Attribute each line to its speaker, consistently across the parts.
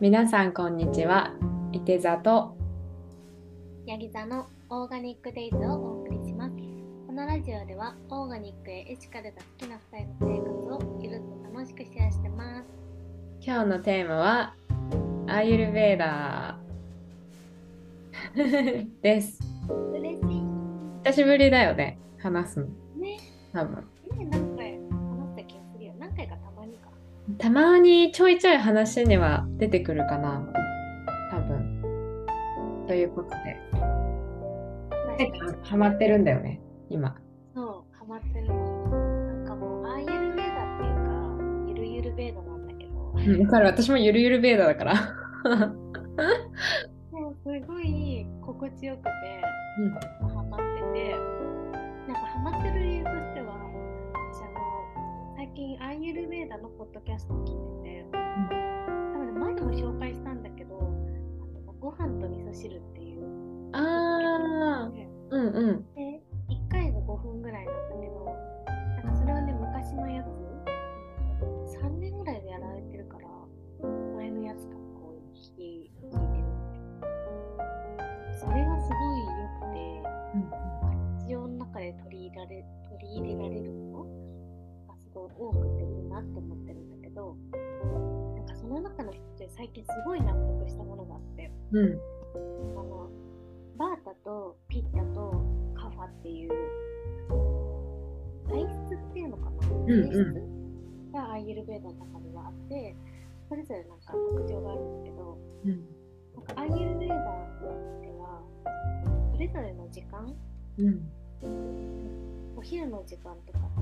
Speaker 1: 皆さんこんにちは。いて座と
Speaker 2: ヤギ座のオーガニックデイズをお送りします。このラジオではオーガニックへエシカルが好きな2人の生活をゆるっと楽しくシェアしてます。
Speaker 1: 今日のテーマはアーユルベーダー です。
Speaker 2: 嬉しい。
Speaker 1: 久しぶりだよね、話すの。
Speaker 2: ね。
Speaker 1: 多分。
Speaker 2: ねたまに
Speaker 1: ちょいちょい話には出てくるかな。多分。ということで。ハマってるんだよね、今。
Speaker 2: そう、ハマってるの。なんかもうアーユルベーダっていうか、ゆるゆるベーダなんだけど。
Speaker 1: うんだから私もゆるゆるベーダーだから。
Speaker 2: もうすごい心地よくて、ハマ近アーユルベーダのポッドキャストを聞いてて、多分ね前にも紹介したんだけど、あのご飯と味噌汁っていう。
Speaker 1: ああ、
Speaker 2: で
Speaker 1: うんうん。
Speaker 2: れぞれの時間？
Speaker 1: うん。
Speaker 2: お昼の時間とかなんか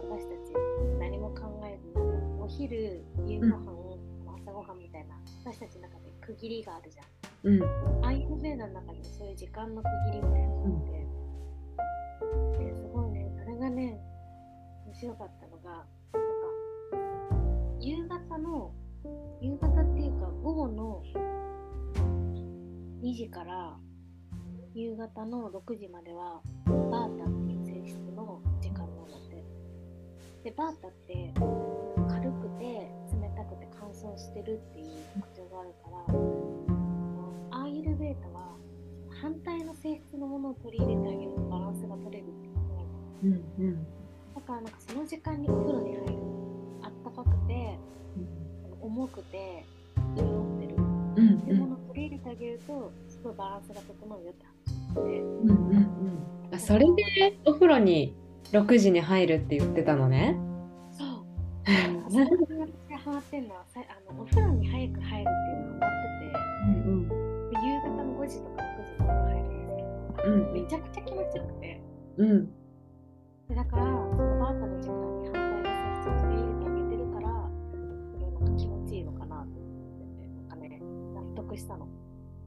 Speaker 2: 私たち何も考えずにお昼夕ご飯、朝ごはんみたいな私たちの中で区切りがあるじゃん
Speaker 1: うん。
Speaker 2: アイユルベーダの中にもそういう時間の区切りみたいなのがあって、ですごいね、それがね、面白かったのが、なんか、夕方の、夕方っていうか午後の2時から夕方の6時までは、バータっていう性質の時間なんだって。で、バータって軽くて冷たくて乾燥してるっていう特徴があるから、アーユルベータは反対の性質のものを取り入れてあげるとバランスが取れるっていうのが
Speaker 1: うん。うん。
Speaker 2: だからなんかその時間にお風呂に入るあったかくて重くて潤ってる
Speaker 1: うん。
Speaker 2: っていうものを取り入れてあげるとすごいバランスが整うよって話で
Speaker 1: うんうんうん。あそれでお風呂に6時に入るって言ってたのね。
Speaker 2: そう私がハマってるのはさあのお風呂に早く入るっていうのがハマってて
Speaker 1: うん
Speaker 2: で夕方の5時とか6時とか入るんですけど、
Speaker 1: うん
Speaker 2: めちゃくちゃ気持ちよくて
Speaker 1: うん。
Speaker 2: でだから、そのバータの時間に反対の性質を取り入れてあげてるから、なんか気持ちいいのかなと思ってて、なんかね、納得したの。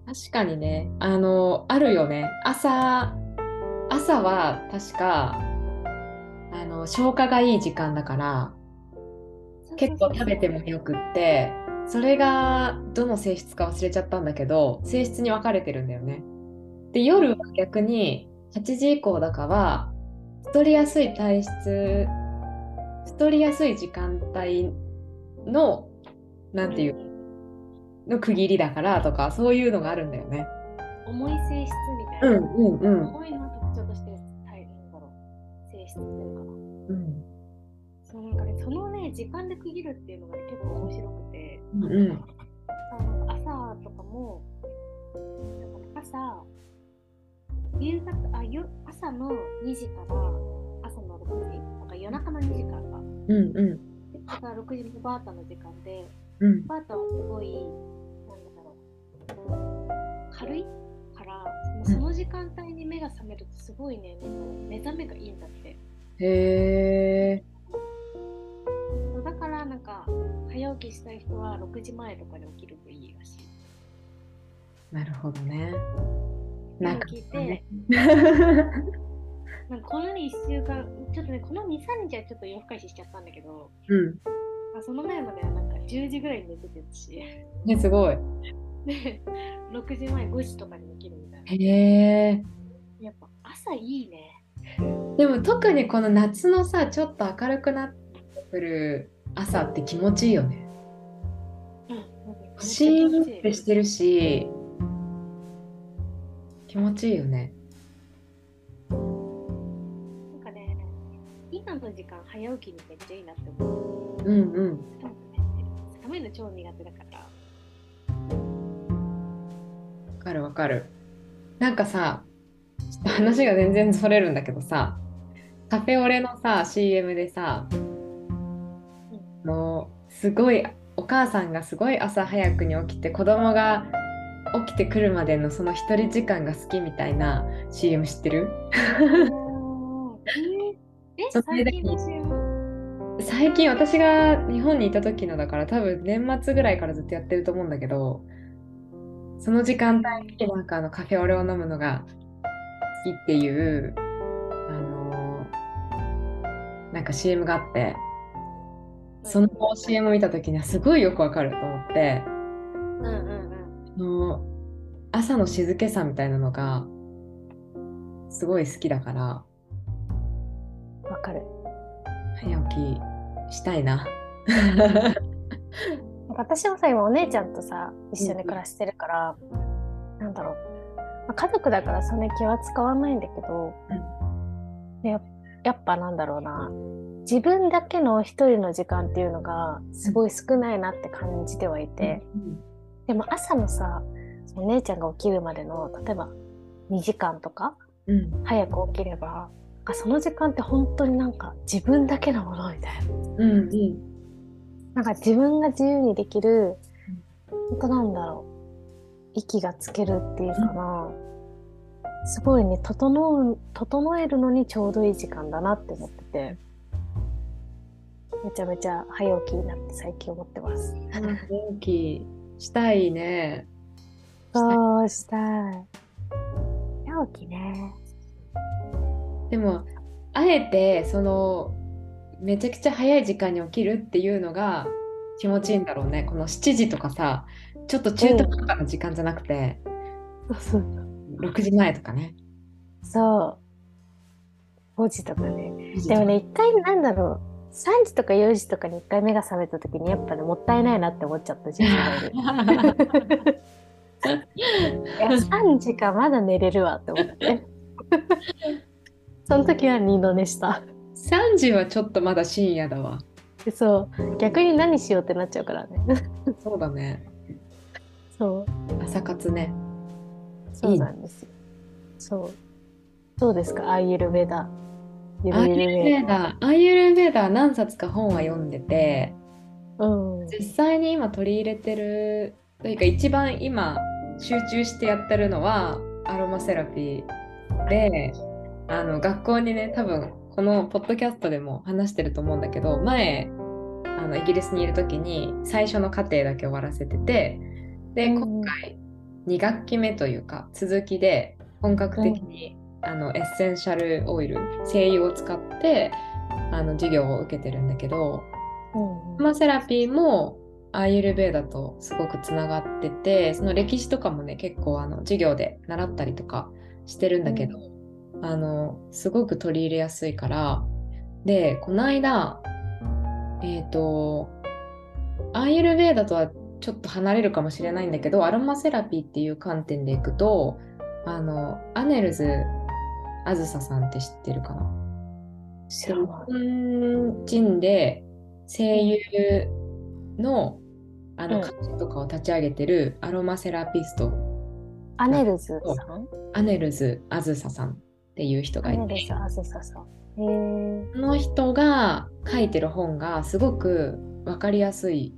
Speaker 1: 確かにね、あの、あるよね。朝、朝は確か、あの、消化がいい時間だから、結構食べてもよくって、それがどの性質か忘れちゃったんだけど、性質に分かれてるんだよね。で、夜は逆に8時以降だかは、太りやすい体質、太りやすい時間帯の、なんていう、の区切りだからとか、そういうのがあるんだよね。
Speaker 2: 重い性質みたいな。
Speaker 1: うんうんうん。
Speaker 2: 重いのを特徴としてるタイなんだろう。性質っていうのかな。
Speaker 1: うん
Speaker 2: そうなんかね、そのね、時間で区切るっていうのが、ね、結構面白くて、
Speaker 1: うんうん
Speaker 2: あなんか朝とかも、なんかね朝、夕方あよ朝の2時から朝の6時、なんか夜中の2時からか。
Speaker 1: うんうん
Speaker 2: でだから6時のバータの時間で、
Speaker 1: うん
Speaker 2: バータはすごい、軽いから、そのその時間帯に目が覚めるとすごいね、なんか目覚めがいいんだって。
Speaker 1: へえ。
Speaker 2: だからなんか、早起きしたい人は6時前とかに起きるといいらしい。
Speaker 1: なるほどね。
Speaker 2: な
Speaker 1: なんんか
Speaker 2: か聞いて、なんかこの1週間、ちょっとね、この2、3日はちょっと夜更かししちゃったんだけど、
Speaker 1: うん。
Speaker 2: まあ、その前まではなんか10時ぐらいに寝ててたし、
Speaker 1: ね、すごい。
Speaker 2: で、6時前、5時とかに起きるみたいな。
Speaker 1: へえ。
Speaker 2: やっぱ朝いいね。
Speaker 1: でも特にこの夏のさ、ちょっと明るくなってくる朝って気持ちいいよね。
Speaker 2: うん、
Speaker 1: シーンってしてるし気持ちいいよね
Speaker 2: なんかね、今の時間早起きにめっちゃいいなって思う。
Speaker 1: うんうん
Speaker 2: 寒いの超苦手だから。
Speaker 1: わかるわかる。なんかさちょっと話が全然それるんだけどさカフェオレのさ CM でさもうすごいお母さんがすごい朝早くに起きて子供が起きてくるまでのその一人時間が好きみたいな CM 知ってる？
Speaker 2: え、
Speaker 1: それだけ。
Speaker 2: 最近?
Speaker 1: 最近私が日本にいた時のだから多分年末ぐらいからずっとやってると思うんだけどその時間帯になんかあのカフェオレを飲むのが好きっていうあのなんか CM があってその CM を見た時にはすごいよくわかると思って
Speaker 2: うんうんうん。
Speaker 1: あの朝の静けさみたいなのがすごい好きだから
Speaker 2: わかる。
Speaker 1: 早起きしたいな。
Speaker 2: 私もさ、今お姉ちゃんとさ、一緒に暮らしてるから、なんだろう。まあ家族だからそんなに気は使わないんだけど、でややっぱなんだろうな。自分だけの一人の時間っていうのがすごい少ないなって感じてはいて、でも朝のさ、お姉ちゃんが起きるまでの、例えば2時間とか
Speaker 1: うん
Speaker 2: 早く起きれば、あその時間って本当になんか自分だけのものみたいな。
Speaker 1: うんうん
Speaker 2: なんか自分が自由にできる、本当なんだろう、息がつけるっていうかな、すごいね、整う、整えるのにちょうどいい時間だなって思ってて、めちゃめちゃ早起きになって最近思ってます。
Speaker 1: 早起きしたいね。
Speaker 2: そうしたい。早起きね。
Speaker 1: でもあえてそのめちゃくちゃ早い時間に起きるっていうのが気持ちいいんだろうね。この7時とかさちょっと中途半端な時間じゃなくて、
Speaker 2: そうそう。
Speaker 1: 6時前とかね。
Speaker 2: そう。5時とかね。でもね、一回なんだろう、3時とか4時とかに一回目が覚めた時にやっぱね、もったいないなって思っちゃった自分。いや、3時かまだ寝れるわって思って。その時は二度寝した。
Speaker 1: 3時はちょっとまだ深夜だわ。
Speaker 2: でそう、逆に何しようってなっちゃうからね。
Speaker 1: そうだね。
Speaker 2: そう、
Speaker 1: 朝活ね。
Speaker 2: そうなんですよ。そう。どうですか？アーユルベダ。ゆ
Speaker 1: アー
Speaker 2: るゆるベ
Speaker 1: ユルベーダー、アーユルベーダー何冊か本は読んでて、
Speaker 2: ダ。うん。
Speaker 1: 実際に今取り入れてるというか一番今集中してやってるのはアロマセラピーであの学校にね多分このポッドキャストでも話してると思うんだけど前あのイギリスにいる時に最初の課程だけ終わらせててで
Speaker 2: うん。
Speaker 1: 今回2学期目というか続きで本格的に、あのエッセンシャルオイル精油を使ってあの授業を受けてるんだけど
Speaker 2: うん
Speaker 1: マセラピーもアーユルベーダとすごくつながっててその歴史とかもね結構あの授業で習ったりとかしてるんだけど、あのすごく取り入れやすいから。でこの間えっ、とアーユルベーダとはちょっと離れるかもしれないんだけどアロマセラピーっていう観点でいくとあのアネルズあずささんって知ってるかな？日本人で声優のあ
Speaker 2: うん。
Speaker 1: の歌手とかを立ち上げてるアロマセラピスト、
Speaker 2: アネルズさん？
Speaker 1: アネルズあずささんっていう人
Speaker 2: ア
Speaker 1: がいて。その人が書いてる本がすごく分かりやすい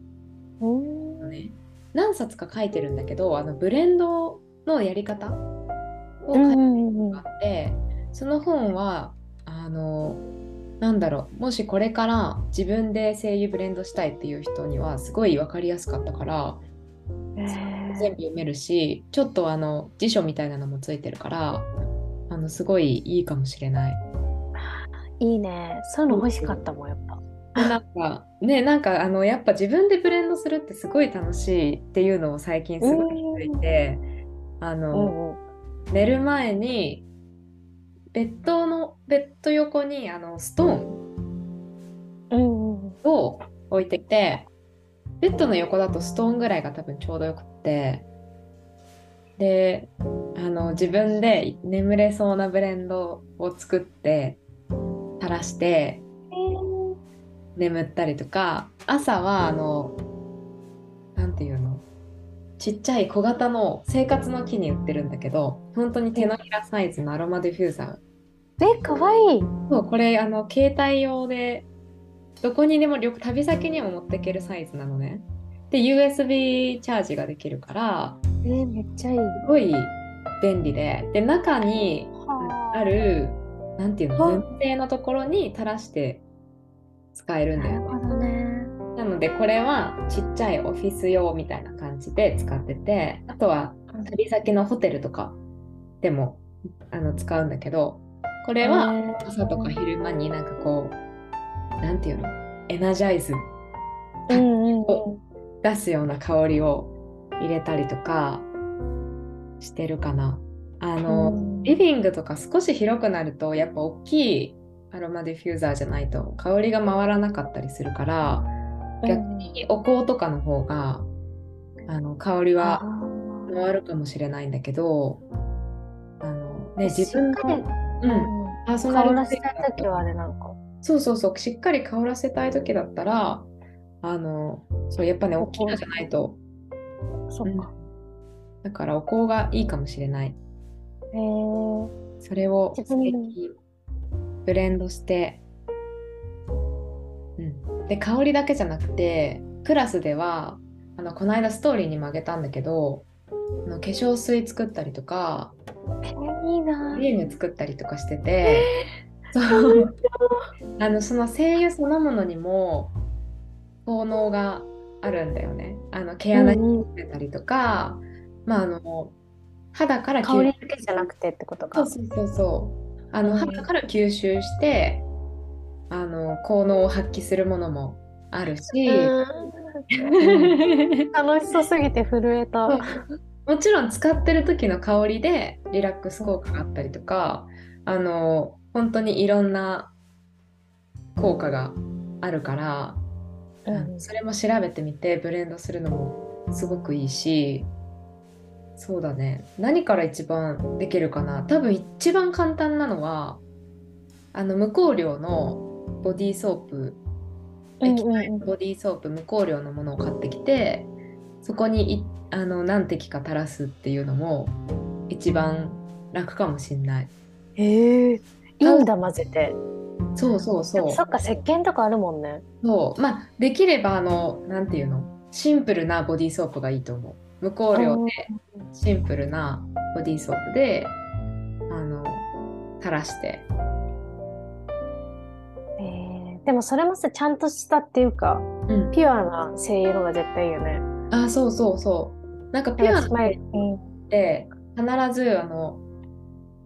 Speaker 1: ね。何冊か書いてるんだけどあのブレンドのやり方を書いてる本があって、その本はあのなんだろうもしこれから自分で声優ブレンドしたいっていう人にはすごい分かりやすかったから全部読めるしちょっとあの辞書みたいなのもついてるからあのすごいいいかもしれない。
Speaker 2: いいね。そういうの欲しかったもん、やっぱ。
Speaker 1: でなんかねなんかあのやっぱ自分でブレンドするってすごい楽しいっていうのを最近すごい気づいてあ
Speaker 2: う
Speaker 1: の。寝る前にベッドのベッド横にあのストーンを置いててベッドの横だとストーンぐらいが多分ちょうどよくってであの自分で眠れそうなブレンドを作って垂らして眠ったりとか朝はあのなんていうのちっちゃい小型の生活の木に売ってるんだけど本当に手のひらサイズのアロマディフューザー
Speaker 2: え、かわいい。
Speaker 1: そうこれあの携帯用でどこにでも旅旅先にも持っていけるサイズなのねで USB チャージができるから
Speaker 2: えーめっちゃいい。
Speaker 1: すごい便利で。で中にあ。るなんていうの
Speaker 2: は
Speaker 1: 布製のところに垂らして使えるんだよね。
Speaker 2: なね。
Speaker 1: なのでこれはちっちゃいオフィス用みたいな感じで使っててあとは旅先のホテルとかでもあの使うんだけどこれは朝とか昼間になんかこうなんていうのエナジャイズ。
Speaker 2: うんうんうん。
Speaker 1: 出すような香りを入れたりとかしてるかな。あの、
Speaker 2: うん。
Speaker 1: リビングとか少し広くなるとやっぱ大きいアロマディフューザーじゃないと香りが回らなかったりするから逆にお香とかの方があの香りは
Speaker 2: あ
Speaker 1: 回るかもしれないんだけどあの、
Speaker 2: ー
Speaker 1: ね、自分
Speaker 2: しっかり
Speaker 1: の、うん、パーソナル
Speaker 2: 香らせたい時はあれなんか。
Speaker 1: そうそうそうしっかり香らせたい時だったらあのそうやっぱね大きいのじゃないと。
Speaker 2: そっか。
Speaker 1: だからお香がいいかもしれない。
Speaker 2: へー
Speaker 1: それをブレンドして、うん、で香りだけじゃなくてクラスではあのこの間ストーリーにもあげたんだけどあの化粧水作ったりとか
Speaker 2: えーいいな。
Speaker 1: ク。リーム作ったりとかしてて、そう。あのその精油そのものにも効能があるんだよね。あの毛穴に
Speaker 2: うんうん
Speaker 1: つけたりとか、まああの肌から吸
Speaker 2: 香りだけじゃなくてってことか。
Speaker 1: そうそうそうそうあの
Speaker 2: うん
Speaker 1: 肌から吸収してあの効能を発揮するものもあるし、
Speaker 2: うん楽しそうすぎて震えた。
Speaker 1: もちろん使ってる時の香りでリラックス効果があったりとかあの本当にいろんな効果があるから、
Speaker 2: うん
Speaker 1: それも調べてみてブレンドするのもすごくいいしそうだね。何から一番できるかな。多分一番簡単なのはあの無香料のボディーソープ液体のボディーソープ無香料のものを買ってきてそこにいあの何滴か垂らすっていうのも一番楽かもしんない。
Speaker 2: へえ。いいんだ混ぜて。
Speaker 1: そうそう
Speaker 2: で
Speaker 1: そう。
Speaker 2: もそっか石鹸とかあるもんね。
Speaker 1: そう。まあできればあのなんていうの？シンプルなボディーソープがいいと思う。無香料でシンプルなボディーソープであの垂らして。
Speaker 2: えーでもそれもさちゃんとしたっていうか
Speaker 1: うん。
Speaker 2: ピュアな精油の方が絶対いいよね。
Speaker 1: あそうそうそう。なんかピュアな
Speaker 2: 前うん
Speaker 1: って必ずあの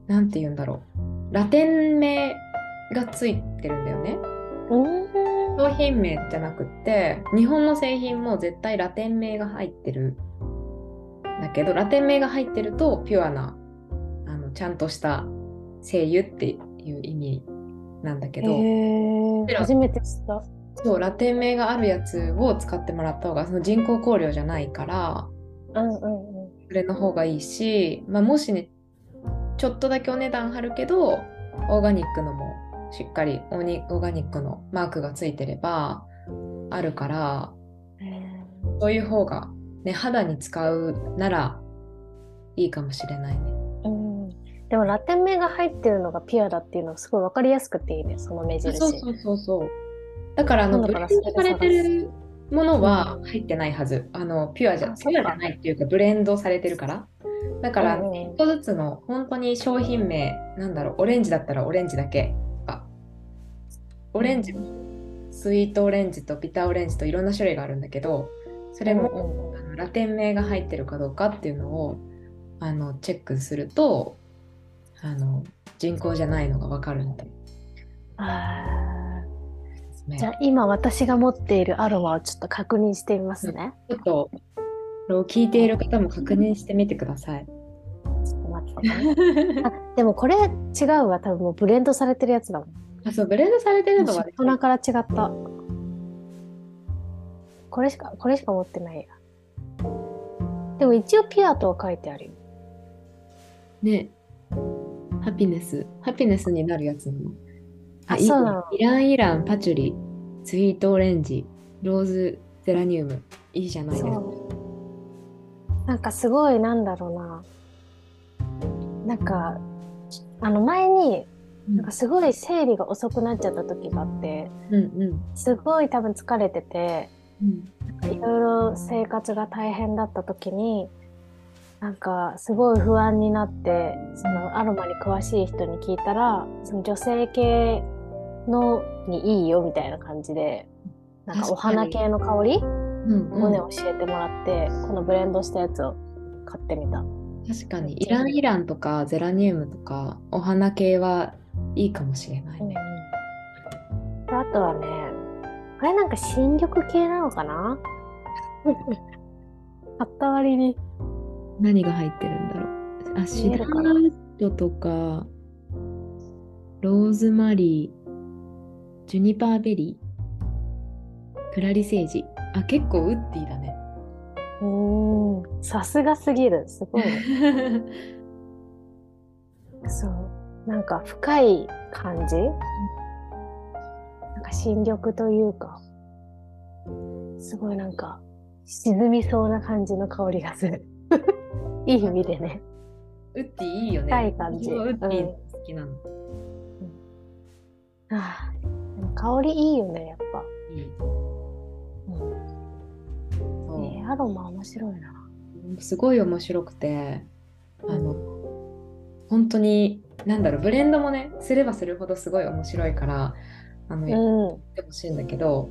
Speaker 1: なんて言うんだろう。ラテン名がついてるんだよね
Speaker 2: うん
Speaker 1: 商品名じゃなくって日本の製品も絶対ラテン名が入ってるだけどラテン名が入ってるとピュアなあのちゃんとした精油っていう意味なんだけ
Speaker 2: へ
Speaker 1: ど、
Speaker 2: ー初めて知った。
Speaker 1: そうラテン名があるやつを使ってもらった方がその人工香料じゃないから
Speaker 2: うんうんうん。
Speaker 1: それの方がいいし、まあ、もしねちょっとだけお値段張るけどオーガニックのもしっかりオーニオーガニックのマークがついてればあるから
Speaker 2: へ
Speaker 1: そういう方が、ね、肌に使うならいいかもしれないね。
Speaker 2: ーうんでもラテン名が入ってるのがピュアだっていうのがすごいわかりやすくていいねその目印。
Speaker 1: そうそうそうそう。だからあのブレンドされてるものは入ってないはず。あのピュアじゃピュアじゃないっていうかブレンドされてるから。だから
Speaker 2: うんうん
Speaker 1: 1個ずつの本当に商品名なんだろうオレンジだったらオレンジだけあオレンジスイートオレンジとビターオレンジといろんな種類があるんだけどそれも、あのラテン名が入ってるかどうかっていうのをあのチェックするとあの人工じゃないのが分かるので
Speaker 2: あじゃあ今私が持っているアロマをちょっと確認してみますね。
Speaker 1: ちょっとこれを聞いている方も確認してみてください。
Speaker 2: ちょっと待ってね。あでもこれ違うわ多分もうブレンドされてるやつだもん。
Speaker 1: あそうブレンドされてるのは、
Speaker 2: 大人から違った。ここれしか、これしか持ってないや。でも一応ピュアとは書いてあるよ。
Speaker 1: ね。ハピネス。ハピネスになるやつなの。
Speaker 2: あ
Speaker 1: いいね
Speaker 2: そうなの
Speaker 1: イランイラン、パチュリ、スイートオレンジ、ローズゼラニウム。いいじゃないですか。
Speaker 2: なんかすごい、なんだろうな。なんか、あの前に、なんかすごい生理が遅くなっちゃった時があって、
Speaker 1: うんうん
Speaker 2: すごい多分疲れてて、
Speaker 1: うん。
Speaker 2: いろいろ生活が大変だった時に、なんかすごい不安になって、そのアロマに詳しい人に聞いたら、その女性系のにいいよみたいな感じで、なんかお花系の香り
Speaker 1: うんうん
Speaker 2: をね、教えてもらって、このブレンドしたやつを買ってみた。
Speaker 1: 確かにイランイランとかゼラニウムとかお花系はいいかもしれないね。
Speaker 2: であとはね、これなんか新緑系なのかな？買った割に。
Speaker 1: 何が入ってるんだろう。あ、シダ
Speaker 2: 見えるかな？
Speaker 1: ードとか、ローズマリー、ジュニパーベリー、クラリセージ。あ、結構ウッディだね。
Speaker 2: うーん、さすがすぎる。すごいね。そう。なんか深い感じ？なんか新緑というか、すごいなんか沈みそうな感じの香りがする。いい意味でね。
Speaker 1: ウッディいいよね。
Speaker 2: 深い感じ
Speaker 1: ウッディ好きなの。
Speaker 2: ああでも香りいいよね、やっぱ。
Speaker 1: いい。
Speaker 2: うんねアロマ面白いな。
Speaker 1: すごい面白くて、あの、本当に、なんだろう、ブレンドもね、すればするほどすごい面白いから、あの、やっ
Speaker 2: うん。
Speaker 1: てほしいんだけど、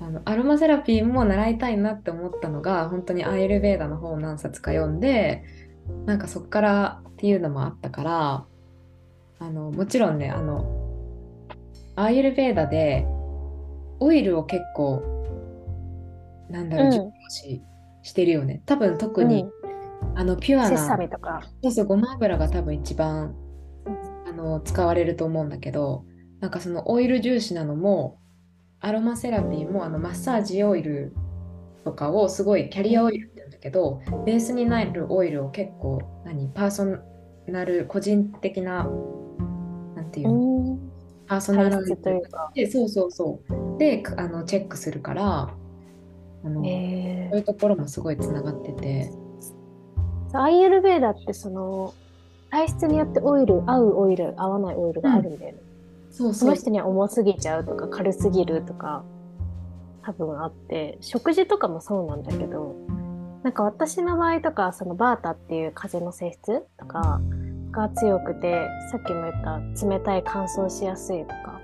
Speaker 1: あの、アロマセラピーも習いたいなって思ったのが、本当にアイルベーダの本を何冊か読んで、なんかそっからっていうのもあったから、あの、もちろんね、あの、アイルベーダでオイルを結構、なんだろう、
Speaker 2: うん
Speaker 1: 重要視してるよね。多分特に、
Speaker 2: うん
Speaker 1: あの、ピュア
Speaker 2: セサ
Speaker 1: な、
Speaker 2: ミとか。
Speaker 1: そうそう、ごま油が多分一番あの使われると思うんだけど、なんかそのオイル重視なのも、アロマセラピーもあのマッサージオイルとかをすごいキャリアオイルって言うんだけど、ベースになるオイルを結構、何、パーソナル、個人的な、なんていうの、
Speaker 2: うん。
Speaker 1: パーソナル
Speaker 2: というか。
Speaker 1: で、そうそうそう。で、あのチェックするから、あの、
Speaker 2: え
Speaker 1: そういうところもすごいつながってて、
Speaker 2: ー、アイエルベーダってその体質によってオイル合うオイル合わないオイルがあるんだよね、
Speaker 1: そうそう
Speaker 2: その人には重すぎちゃうとか軽すぎるとか多分あって食事とかもそうなんだけどなんか私の場合とかそのバータっていう風の性質とかが強くてさっきも言った冷たい乾燥しやすいとか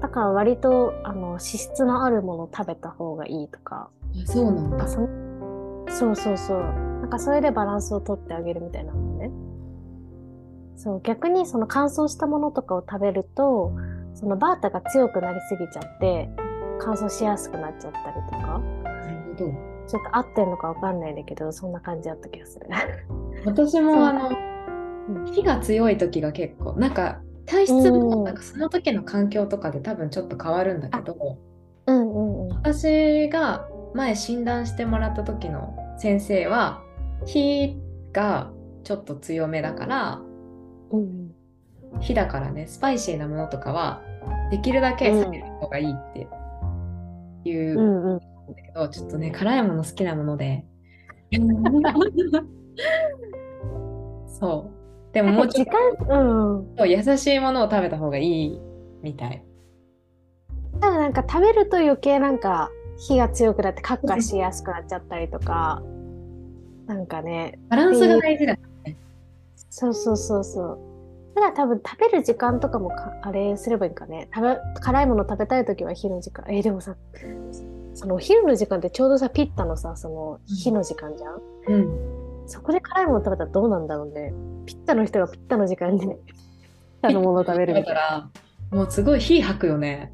Speaker 2: だから割とあの脂質のあるものを食べた方がいいとか
Speaker 1: あそうなんだ。
Speaker 2: そそうそうそう。なんかそれでバランスをとってあげるみたいなのね。そう、逆にその乾燥したものとかを食べると、そのバータが強くなりすぎちゃって、乾燥しやすくなっちゃったりとか、
Speaker 1: なるほど。
Speaker 2: ちょっと合ってんのかわかんないんだけど、そんな感じだった気がする。
Speaker 1: 私もあの
Speaker 2: うん
Speaker 1: 火が強い時が結構なんか体質
Speaker 2: うん
Speaker 1: もなんかその時の環境とかで多分ちょっと変わるんだけど
Speaker 2: うんうんうん。
Speaker 1: 私が前診断してもらった時の先生は火がちょっと強めだから
Speaker 2: うん
Speaker 1: 火だからねスパイシーなものとかはできるだけ避ける方がいいっていう
Speaker 2: うんんうん。
Speaker 1: だけど、ちょっとね辛いもの好きなものでそうでももうちょっ
Speaker 2: 時
Speaker 1: と
Speaker 2: 間、うん。
Speaker 1: 優しいものを食べた方がいいみたい。
Speaker 2: ただなんか食べると余計なんか火が強くなってカッカしやすくなっちゃったりとか、なんかね、
Speaker 1: バランスが大事だ。
Speaker 2: そうそうそうそう。ただ多分食べる時間とかもかあれすればいいんかね。食べ辛いもの食べたい時は火の時間。えーでもさ、そのお昼の時間ってちょうどさ、ピッタのさ、その火の時間じゃん？
Speaker 1: うん。
Speaker 2: そこで辛いもの食べたらどうなんだろうね。ピッタの人がピッタの時間に、ピッタのものを食べるみたいな。
Speaker 1: だから、もうすごい火吐くよね。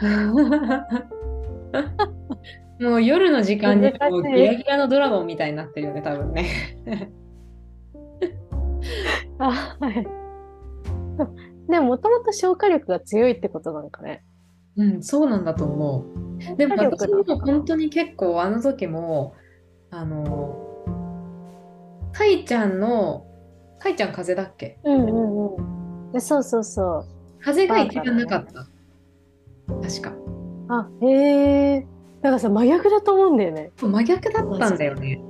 Speaker 1: もう夜の時間にもうギラギラのドラゴンみたいになってるよね、多分ね。
Speaker 2: あはい。でももともと消化力が強いってことなんかね。
Speaker 1: うん、そうなんだと思う。でも私も本当に結構あの時も、あの、かいちゃんの、かいちゃん風邪だっけ？
Speaker 2: うんうんうん。でそうそうそう。
Speaker 1: 風邪が一番なかった。確か。
Speaker 2: あ、へえ。だからさ、真逆だと思うんだよね。
Speaker 1: 真逆だったんだよね。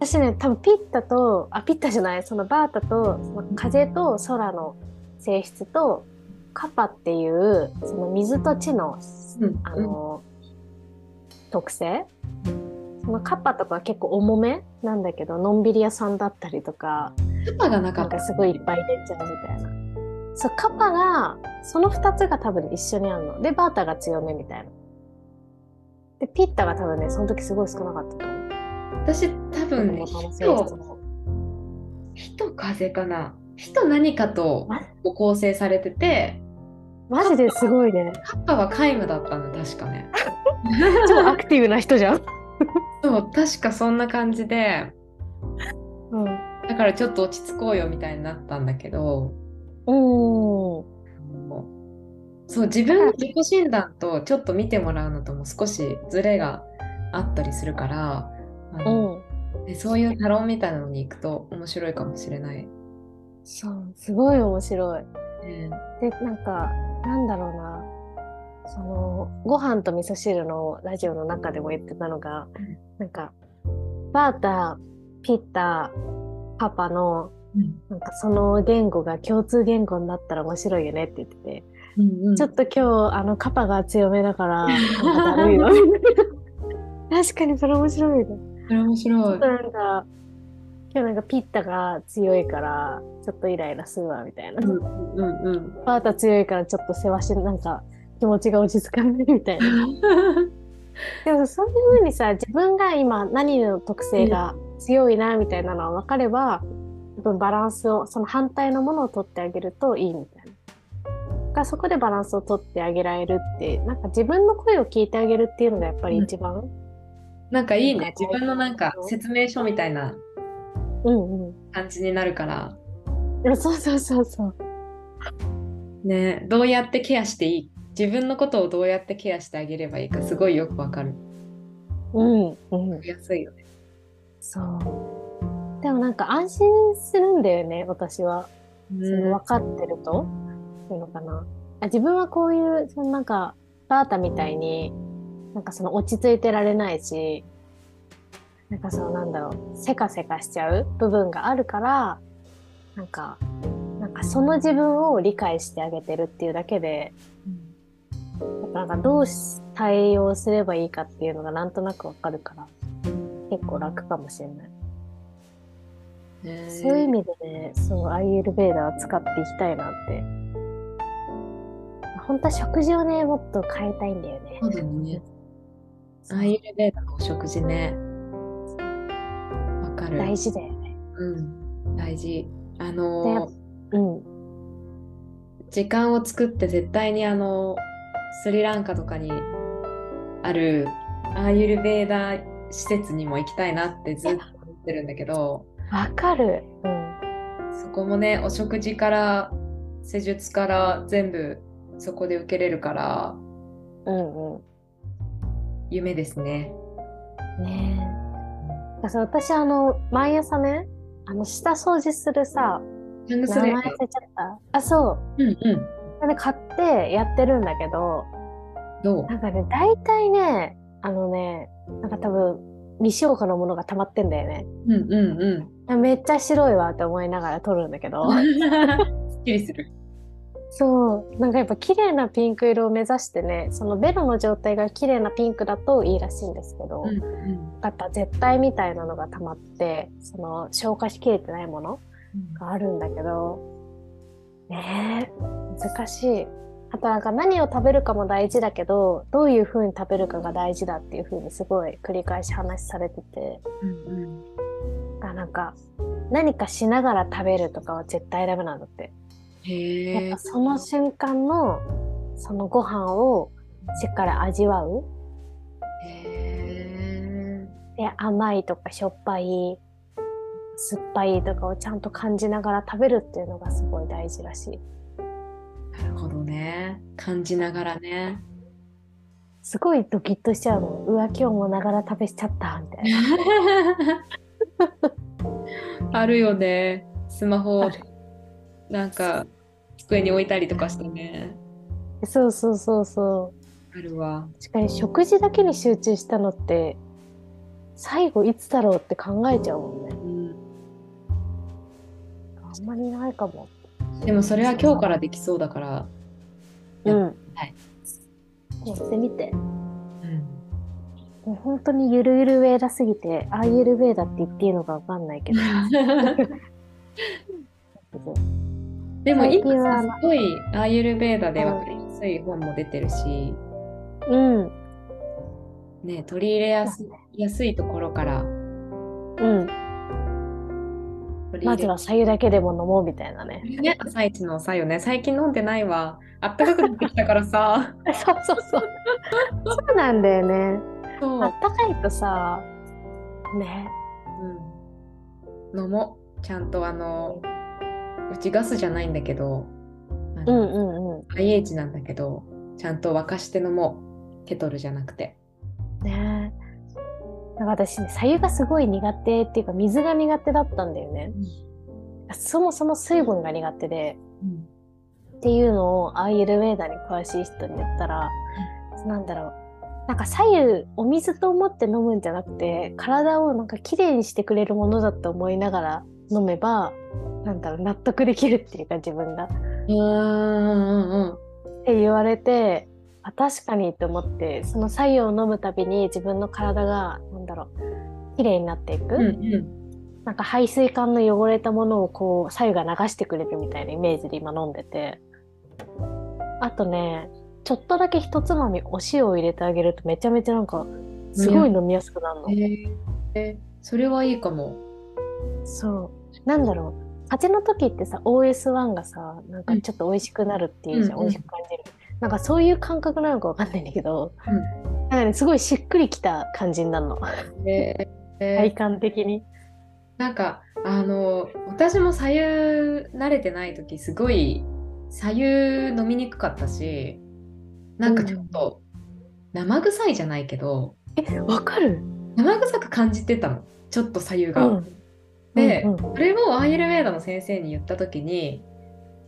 Speaker 2: 私ね、多分ピッタと、あ、ピッタじゃない、そのバータと、その風と空の性質と、カパっていう、その水と地の、
Speaker 1: うん
Speaker 2: あの、特性そのカッパとかは結構重めなんだけど、のんびり屋さんだったりとか、
Speaker 1: パパがなかった。
Speaker 2: なんかすごいいっぱい出ちゃうみたいな。そう、カパが、その二つが多分一緒にあるの。で、バータが強めみたいな。で、ピッタが多分ね、その時すごい少なかったと思う。
Speaker 1: 私多分ね、
Speaker 2: 元々の性質
Speaker 1: 火と
Speaker 2: も
Speaker 1: 火と風かな。火と何かと構成されてて、
Speaker 2: マジですごいね。
Speaker 1: カッパは皆無だったの、確かね。
Speaker 2: 超アクティブな人じゃん。
Speaker 1: そう、確かそんな感じで、
Speaker 2: うん。
Speaker 1: だからちょっと落ち着こうよみたいになったんだけど、
Speaker 2: うん。
Speaker 1: そう、自分の自己診断とちょっと見てもらうのとも少しズレがあったりするから、あ
Speaker 2: う
Speaker 1: の
Speaker 2: ん。
Speaker 1: でそういうタロンみたいなのに行くと面白いかもしれない。
Speaker 2: そう、すごい面白い。
Speaker 1: ね
Speaker 2: で、なんか、なんだろうな。その、ご飯と味噌汁のラジオの中でも言ってたのが、
Speaker 1: うん
Speaker 2: なんか、バータ、ピッタ、パパの、
Speaker 1: うん
Speaker 2: なんかその言語が共通言語になったら面白いよねって言ってて、
Speaker 1: うんうん
Speaker 2: ちょっと今日、あの、カパが強めだから。確かにそれ面白いね。
Speaker 1: それ面白い。
Speaker 2: なんか、今日なんかピッタが強いから、ちょっとイライラするわ、みたいな。
Speaker 1: うんうんうん。
Speaker 2: バータ強いからちょっと世話し、なんか気持ちが落ち着かないみたいな。でもそういう風にさ、自分が今何の特性が強いな、みたいなのは分かれば、多分バランスを、その反対のものを取ってあげるといいみたいな。がそこでバランスを取ってあげられるって、なんか自分の声を聞いてあげるっていうのがやっぱり一番、
Speaker 1: なんかいいね。自分のなんか説明書みたいな
Speaker 2: うん、うん
Speaker 1: 感じになるから、
Speaker 2: いやそうそうそうそう。
Speaker 1: ね、どうやってケアしていい？自分のことをどうやってケアしてあげればいいかすごいよくわかる。
Speaker 2: うん、うん。
Speaker 1: 安いよね。
Speaker 2: そう。でもなんか安心するんだよね、私は。その分かってると、いうのかな。あ自分はこういう、そのなんか、バータみたいに、なんかその落ち着いてられないし、なんかそのなんだろう、せかせかしちゃう部分があるから、なんか、なんかその自分を理解してあげてるっていうだけで、なんかどうし対応すればいいかっていうのがなんとなくわかるから、結構楽かもしれない。
Speaker 1: ね
Speaker 2: そういう意味でね、そう、アイエルベーダーは使っていきたいなって。本当は食事をね、もっと変えたいんだよね。
Speaker 1: そうだね。アーユルベーダのお食事ね。わかる。
Speaker 2: 大事だよね。
Speaker 1: うん、大事。あの、
Speaker 2: うん。
Speaker 1: 時間を作って絶対にあの、スリランカとかにあるアーユルベーダ施設にも行きたいなってずっと思ってるんだけど、
Speaker 2: わかる。うん。
Speaker 1: そこもね、お食事から施術から全部そこで受けれるから、
Speaker 2: うんう
Speaker 1: 夢ですね。
Speaker 2: ん。ねえ。私、あの、毎朝ね、あの、下掃除するさ、名前忘れちゃった。あ、そう。
Speaker 1: うんうん。
Speaker 2: で買ってやってるんだけど、
Speaker 1: どう？
Speaker 2: なんかね、大体ね、あのね、なんか多分、未消化のものが溜まってんだよね。
Speaker 1: うんうんうん。
Speaker 2: めっちゃ白いわって思いながら撮るんだけど。
Speaker 1: すっきりする。
Speaker 2: そう、なんかやっぱ綺麗なピンク色を目指してね、そのベロの状態が綺麗なピンクだといいらしいんですけど、
Speaker 1: うんうん。
Speaker 2: やっぱ絶対みたいなのが溜まって、その消化しきれてないものがあるんだけど、ねえ、難しい。あとなんか何を食べるかも大事だけど、どういう風に食べるかが大事だっていう風にすごい繰り返し話されてて、
Speaker 1: うんうん。
Speaker 2: あなんか何かしながら食べるとかは絶対ダメなんだって。
Speaker 1: へえ
Speaker 2: やっぱ。その瞬間のそのご飯をしっかり味わう。
Speaker 1: へ
Speaker 2: で、甘いとかしょっぱい、酸っぱいとかをちゃんと感じながら食べるっていうのがすごい大事らしい。
Speaker 1: ーなるほどね。感じながらね。
Speaker 2: すごいドキッとしちゃうの。うわ、今日もながら食べしちゃった、みたいな。
Speaker 1: あるよね。スマホなんか机に置いたりとかしてね。
Speaker 2: そうそうそうそう。
Speaker 1: あるわ。
Speaker 2: 確かに食事だけに集中したのって、最後いつだろうって考えちゃうもんね。
Speaker 1: うん、
Speaker 2: あんまりないかも。
Speaker 1: でもそれは今日からできそうだから。
Speaker 2: うん。
Speaker 1: はい。
Speaker 2: やってみて。
Speaker 1: うん、
Speaker 2: もう本当にゆるゆるウェーダすぎて、ああゆるウェーダって言っていいのかわかんないけど。
Speaker 1: でも今すごいアーユルベーダで分かりやすい本も出てるし、
Speaker 2: うん。
Speaker 1: ね、取り入れやすやすいところから
Speaker 2: うん。まずは左右だけでも飲もうみたいなね。
Speaker 1: ね、朝一のさよね。最近飲んでないわ。あったかくなってきたからさ。
Speaker 2: そうそうそう。そうなんだよね。あったかいとさ、ね。
Speaker 1: うん、飲もう。ちゃんとあの、うちガスじゃないんだけど、あ
Speaker 2: うん
Speaker 1: の
Speaker 2: うんう
Speaker 1: IH なんだけど、ちゃんと沸かして飲もう。ケトルじゃなくて。
Speaker 2: ん。ねなんか私ね、左右がすごい苦手っていうか、水が苦手だったんだよね。そもそも水分が苦手で、
Speaker 1: うん
Speaker 2: っていうのをアーユルウェーダに詳しい人に言ったら、なんだろう。なんか左右お水と思って飲むんじゃなくて、体をなんかきれいにしてくれるものだと思いながら飲めば、なんだろう、納得できるっていうか自分が。
Speaker 1: うん
Speaker 2: って言われてあ確かにって思ってその左右を飲むたびに自分の体がなんだろう綺麗になっていく、
Speaker 1: うんうん。
Speaker 2: なんか排水管の汚れたものをこう左右が流してくれるみたいなイメージで今飲んでて。あとねちょっとだけ一つまみお塩を入れてあげるとめちゃめちゃなんかすごい飲みやすくなるの、
Speaker 1: えー。えそれはいいかも。
Speaker 2: そうなんだろう。風邪の時ってさ OS1 がさなんかちょっと美味しくなるっていうじゃん、
Speaker 1: うんうん。
Speaker 2: 美味しく感じる。なんかそういう感覚なのかわかんないんだけど、
Speaker 1: うん。
Speaker 2: なんかねすごいしっくりきた感じになるの。
Speaker 1: えー。えー
Speaker 2: 体感的に。
Speaker 1: なんかあの私も左右慣れてない時すごい左右飲みにくかったしなんかちょっと生臭いじゃないけど
Speaker 2: えわかる。
Speaker 1: 生臭く感じてたの。ちょっと左右が。
Speaker 2: うん
Speaker 1: で、
Speaker 2: うんうん。
Speaker 1: それをアーユルヴェーダの先生に言った時に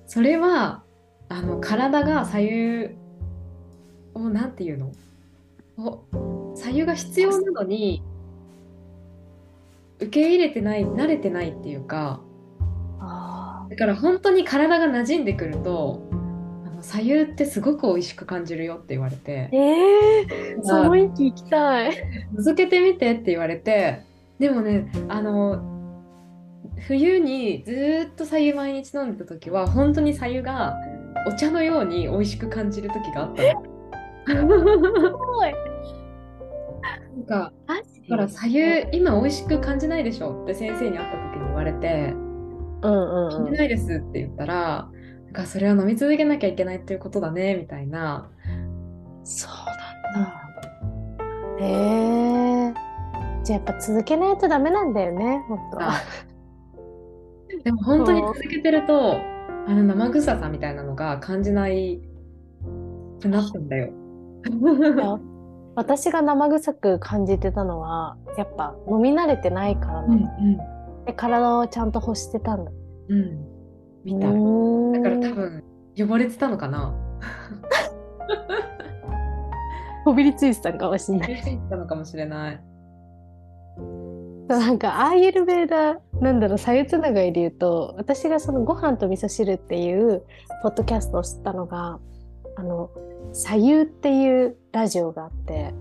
Speaker 1: それはあの体が左右をなんていうの？を左右が必要なのに受け入れてない慣れてないっていうか
Speaker 2: あ
Speaker 1: だから本当に体が馴染んでくるとあの左右ってすごく美味しく感じるよって言われて
Speaker 2: ーえー、その息行きたい。
Speaker 1: 続けてみてって言われてでもねあの冬にずーっと左右毎日飲んでた時は本当に左右がお茶のように美味しく感じる時があったの。
Speaker 2: すごい。
Speaker 1: なんか
Speaker 2: マ
Speaker 1: だから左右今美味しく感じないでしょって先生に会った時に言われて
Speaker 2: うんうんうん
Speaker 1: 感じないですって言ったらなんかそれは飲み続けなきゃいけないっていうことだねみたいな。
Speaker 2: そうなんだ。へえじゃあやっぱ続けないとダメなんだよね本当は
Speaker 1: あでも本当に続けてるとあの生臭さみたいなのが感じないくなったんだよ。
Speaker 2: 私が生臭く感じてたのはやっぱ飲み慣れてないからな
Speaker 1: うん
Speaker 2: の、で体をちゃんと欲してたんだ
Speaker 1: うんうんみたい。
Speaker 2: う
Speaker 1: だから多分汚れてたのかな。
Speaker 2: こびりついてたんかもしれない
Speaker 1: 汚れてたのかもしれない。
Speaker 2: なんかアーユルベーダなんだろう左右つながりで言うと私がそのご飯と味噌汁っていうポッドキャストを知ったのがあの左右っていうラジオがあって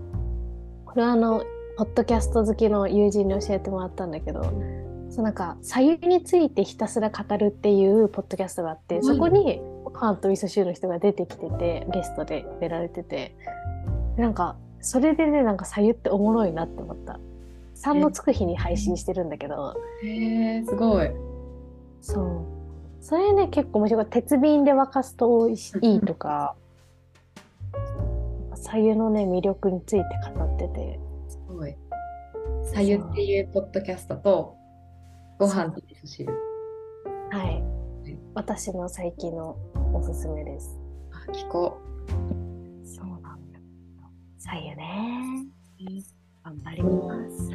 Speaker 2: これはあのポッドキャスト好きの友人に教えてもらったんだけどそうなんか左右についてひたすら語るっていうポッドキャストがあってそこにご飯と味噌汁の人が出てきててゲストで出られてて。なんかそれでねなんか左右っておもろいなって思った。3のつく日に配信してるんだけど、
Speaker 1: へえすごい。
Speaker 2: そう。それね、結構面白い。鉄瓶で沸かすと美味しいとか、左右のね、魅力について語ってて。
Speaker 1: すごい。さゆっていうポッドキャストとご飯と味噌汁。
Speaker 2: はい。私の最近のおすすめです。
Speaker 1: あ聞こ
Speaker 2: そうなんだよ。さゆね。頑張ります。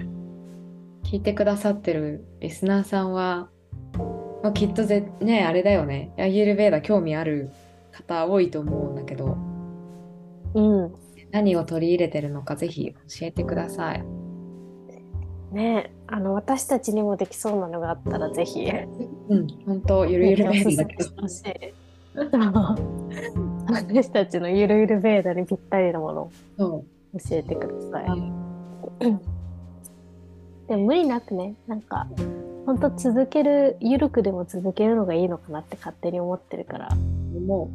Speaker 1: 聞いてくださってるリスナーさんは、まあ、きっとぜねあれだよねアーユルベーダ興味ある方多いと思うんだけど
Speaker 2: うん。
Speaker 1: 何を取り入れてるのかぜひ教えてください。
Speaker 2: ねあの私たちにもできそうなのがあったらぜひ。
Speaker 1: うん、本当ゆるゆるベーダだけど。
Speaker 2: 私たちのゆるゆるベーダにぴったりなものを
Speaker 1: そ
Speaker 2: 教えてください。
Speaker 1: う。
Speaker 2: でも無理なくね、なんか、ほんと続ける、ゆるくでも続けるのがいいのかなって勝手に思ってるから、
Speaker 1: も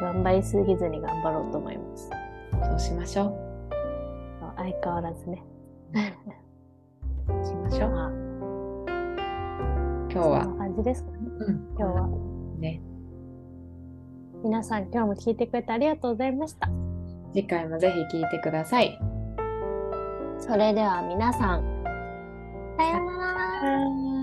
Speaker 2: 頑張りすぎずに頑張ろうと思います。
Speaker 1: うそうしましょ
Speaker 2: 相変わらずね。
Speaker 1: う。しましょう。
Speaker 2: まあ、
Speaker 1: 今日は
Speaker 2: そんな感じですかね。
Speaker 1: うん
Speaker 2: 今日は。
Speaker 1: ね
Speaker 2: 皆さん今日も聞いてくれてありがとうございました。
Speaker 1: 次回もぜひ聞いてください。
Speaker 2: それでは皆さん、さようなら。